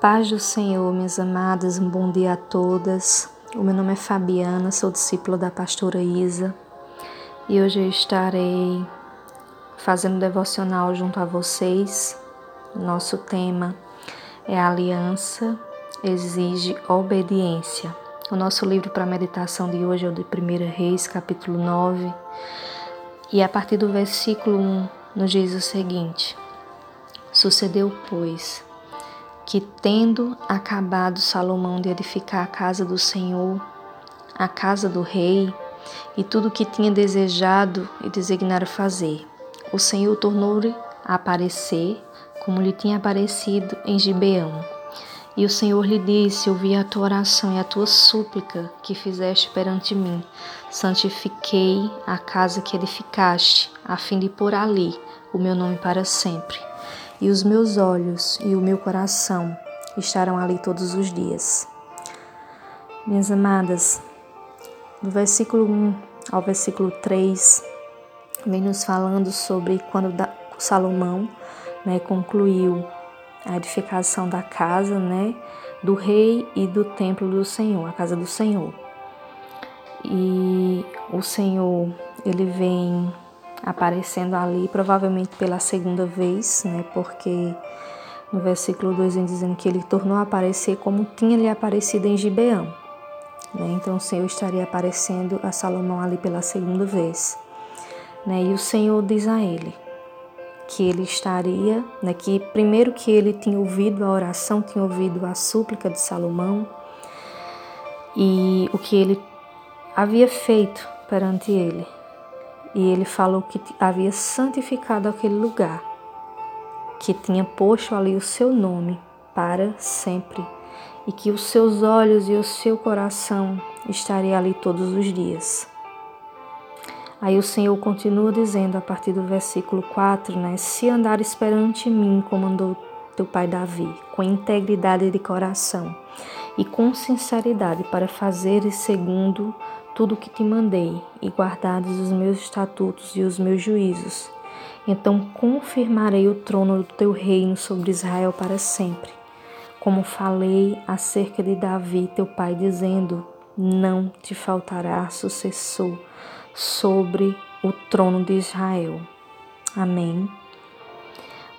Paz do Senhor, minhas amadas, um bom dia a todas. O meu nome é Fabiana, sou discípula da pastora Isa e hoje eu estarei fazendo devocional junto a vocês. Nosso tema é Aliança exige obediência. O nosso livro para meditação de hoje é o de 1 Reis, capítulo 9, e a partir do versículo 1 nos diz o seguinte: Sucedeu, pois, que, tendo acabado Salomão de edificar a casa do Senhor, a casa do rei e tudo o que tinha desejado e designara fazer, o Senhor tornou-lhe a aparecer como lhe tinha aparecido em Gibeão. E o Senhor lhe disse: Ouvi a tua oração e a tua súplica que fizeste perante mim. Santifiquei a casa que edificaste, a fim de pôr ali o meu nome para sempre e os meus olhos e o meu coração estarão ali todos os dias. Minhas amadas, do versículo 1 ao versículo 3, vem nos falando sobre quando Salomão né, concluiu a edificação da casa né, do rei e do templo do Senhor, a casa do Senhor. E o Senhor, ele vem aparecendo ali, provavelmente pela segunda vez, né? Porque no versículo 2 vem dizendo que ele tornou a aparecer como tinha lhe aparecido em Gibeão. Né? Então o Senhor estaria aparecendo a Salomão ali pela segunda vez. Né? E o Senhor diz a ele que ele estaria, né? que primeiro que ele tinha ouvido a oração, tinha ouvido a súplica de Salomão e o que ele havia feito perante ele, e ele falou que havia santificado aquele lugar, que tinha posto ali o seu nome para sempre e que os seus olhos e o seu coração estariam ali todos os dias. Aí o Senhor continua dizendo a partir do versículo 4, né? Se andares perante mim, como andou teu pai Davi, com integridade de coração e com sinceridade para fazeres segundo tudo o que te mandei e guardares os meus estatutos e os meus juízos, então confirmarei o trono do teu reino sobre Israel para sempre. Como falei acerca de Davi, teu pai, dizendo: Não te faltará sucessor sobre o trono de Israel. Amém.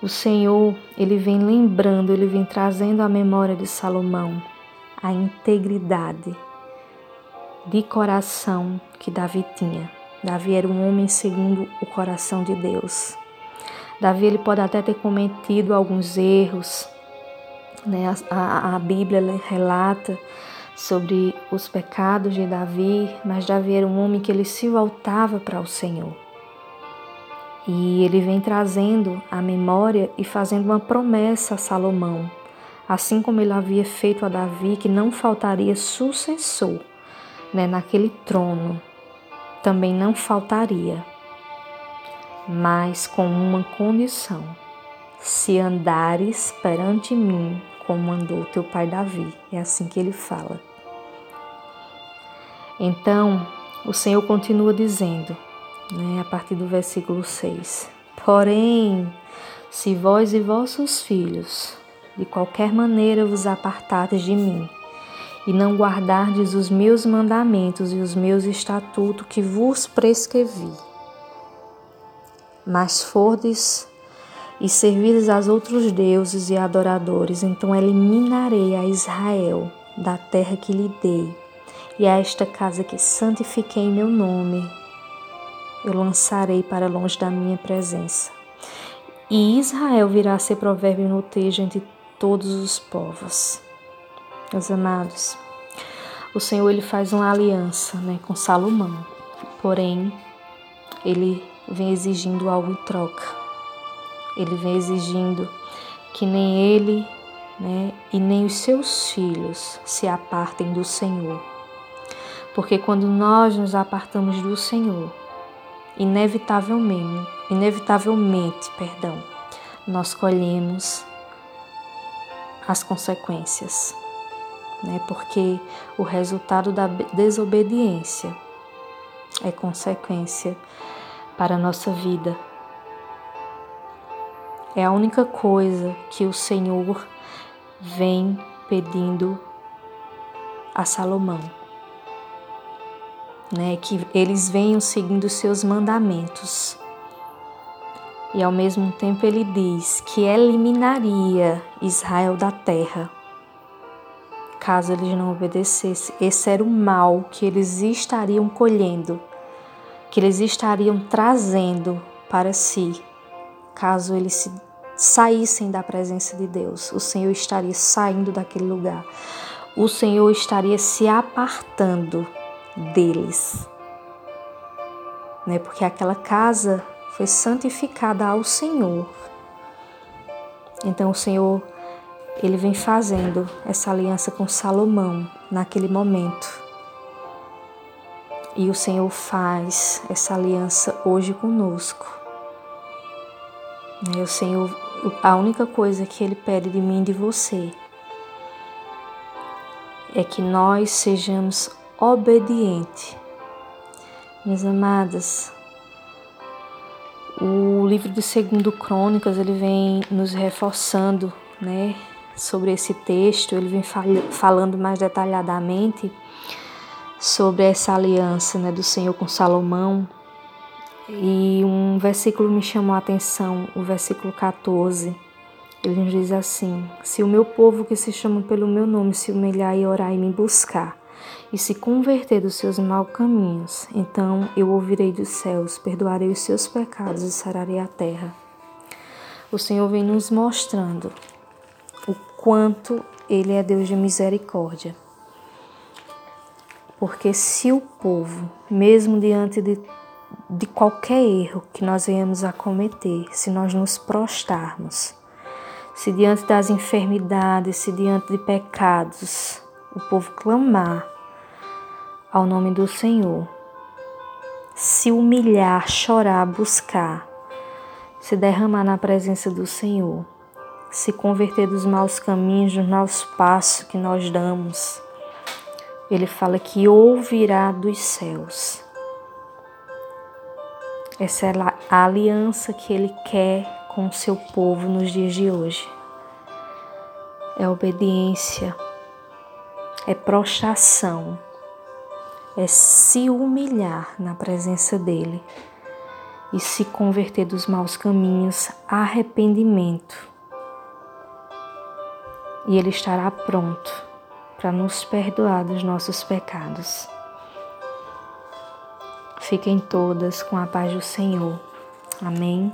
O Senhor, ele vem lembrando, ele vem trazendo à memória de Salomão a integridade de coração que Davi tinha. Davi era um homem segundo o coração de Deus. Davi ele pode até ter cometido alguns erros, né? A, a, a Bíblia relata sobre os pecados de Davi, mas Davi era um homem que ele se voltava para o Senhor. E ele vem trazendo a memória e fazendo uma promessa a Salomão, assim como ele havia feito a Davi, que não faltaria sucessor né, naquele trono, também não faltaria, mas com uma condição: se andares perante mim como andou teu pai Davi. É assim que ele fala. Então, o Senhor continua dizendo, né, a partir do versículo 6: Porém, se vós e vossos filhos de qualquer maneira vos apartardes de mim, e não guardardes os meus mandamentos e os meus estatutos que vos prescrevi. Mas fordes e servides aos outros deuses e adoradores, então eliminarei a Israel da terra que lhe dei, e a esta casa que santifiquei meu nome, eu lançarei para longe da minha presença. E Israel virá a ser provérbio notejo entre todos os povos. Meus amados, o Senhor ele faz uma aliança né, com Salomão, porém ele vem exigindo algo em troca. Ele vem exigindo que nem ele né, e nem os seus filhos se apartem do Senhor. Porque quando nós nos apartamos do Senhor, inevitavelmente, inevitavelmente, perdão, nós colhemos as consequências né? Porque o resultado da desobediência é consequência para a nossa vida. É a única coisa que o Senhor vem pedindo a Salomão, né, que eles venham seguindo seus mandamentos. E ao mesmo tempo ele diz que eliminaria Israel da terra caso eles não obedecessem. Esse era o mal que eles estariam colhendo, que eles estariam trazendo para si, caso eles se saíssem da presença de Deus. O Senhor estaria saindo daquele lugar. O Senhor estaria se apartando deles. Né? Porque aquela casa foi santificada ao Senhor. Então o Senhor ele vem fazendo essa aliança com Salomão naquele momento. E o Senhor faz essa aliança hoje conosco. O Senhor, a única coisa que Ele pede de mim e de você é que nós sejamos obedientes. Minhas amadas, o livro de Segundo Crônicas ele vem nos reforçando, né, sobre esse texto, ele vem falando mais detalhadamente sobre essa aliança né, do Senhor com Salomão. E um versículo me chamou a atenção, o versículo 14. Ele nos diz assim: Se o meu povo que se chama pelo meu nome se humilhar e orar e me buscar, e se converter dos seus maus caminhos, então eu ouvirei dos céus, perdoarei os seus pecados e sararei a terra. O Senhor vem nos mostrando quanto Ele é Deus de misericórdia. Porque se o povo, mesmo diante de, de qualquer erro que nós venhamos a cometer, se nós nos prostarmos, se diante das enfermidades, se diante de pecados, o povo clamar ao nome do Senhor, se humilhar, chorar, buscar, se derramar na presença do Senhor, se converter dos maus caminhos, dos maus passos que nós damos. Ele fala que ouvirá dos céus. Essa é a aliança que ele quer com o seu povo nos dias de hoje. É obediência, é prostração, é se humilhar na presença dele e se converter dos maus caminhos, arrependimento e Ele estará pronto para nos perdoar dos nossos pecados. Fiquem todas com a paz do Senhor. Amém.